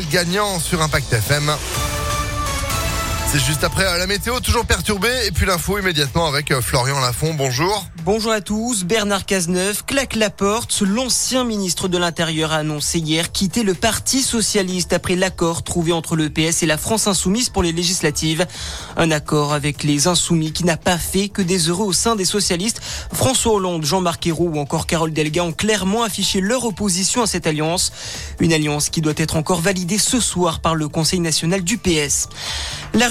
gagnant sur Impact FM. C'est juste après euh, la météo, toujours perturbée. Et puis l'info immédiatement avec euh, Florian Lafont. Bonjour. Bonjour à tous. Bernard Cazeneuve claque la porte. L'ancien ministre de l'Intérieur a annoncé hier quitter le Parti Socialiste après l'accord trouvé entre le PS et la France Insoumise pour les législatives. Un accord avec les Insoumis qui n'a pas fait que des heureux au sein des socialistes. François Hollande, Jean-Marc Ayrault ou encore Carole Delga ont clairement affiché leur opposition à cette alliance. Une alliance qui doit être encore validée ce soir par le Conseil national du PS. La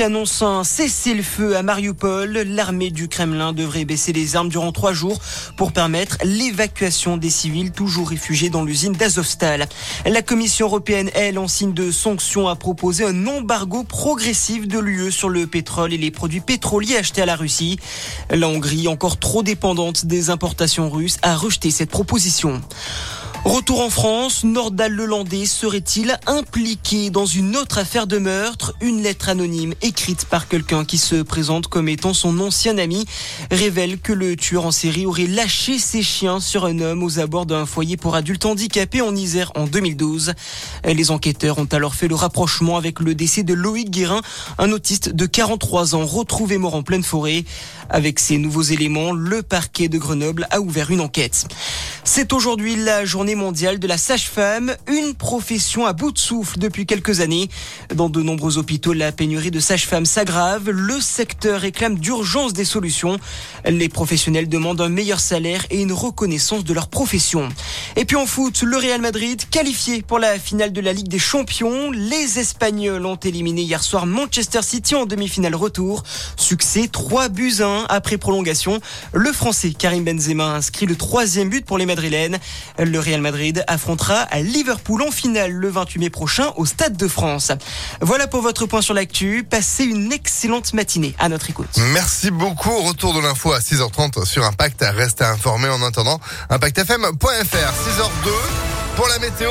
annonce un cessez-le-feu à Mariupol. L'armée du Kremlin devrait baisser les armes durant trois jours pour permettre l'évacuation des civils toujours réfugiés dans l'usine d'Azovstal. La Commission européenne, elle, en signe de sanctions, a proposé un embargo progressif de l'UE sur le pétrole et les produits pétroliers achetés à la Russie. La Hongrie, encore trop dépendante des importations russes, a rejeté cette proposition. Retour en France, Nordal Lelandais serait-il impliqué dans une autre affaire de meurtre? Une lettre anonyme écrite par quelqu'un qui se présente comme étant son ancien ami révèle que le tueur en série aurait lâché ses chiens sur un homme aux abords d'un foyer pour adultes handicapés en Isère en 2012. Les enquêteurs ont alors fait le rapprochement avec le décès de Loïc Guérin, un autiste de 43 ans retrouvé mort en pleine forêt. Avec ces nouveaux éléments, le parquet de Grenoble a ouvert une enquête. C'est aujourd'hui la journée mondiale de la sage-femme, une profession à bout de souffle depuis quelques années. Dans de nombreux hôpitaux, la pénurie de sages-femmes s'aggrave. Le secteur réclame d'urgence des solutions. Les professionnels demandent un meilleur salaire et une reconnaissance de leur profession. Et puis en foot, le Real Madrid qualifié pour la finale de la Ligue des Champions. Les Espagnols ont éliminé hier soir Manchester City en demi-finale retour. Succès 3 buts 1 après prolongation. Le Français Karim Benzema inscrit le troisième but pour les madrilène. Le Real Madrid affrontera à Liverpool en finale le 28 mai prochain au Stade de France. Voilà pour votre point sur l'actu. Passez une excellente matinée à notre écoute. Merci beaucoup. Retour de l'info à 6h30 sur Impact. Restez informés en attendant. ImpactFM.fr. 6h02 pour la météo.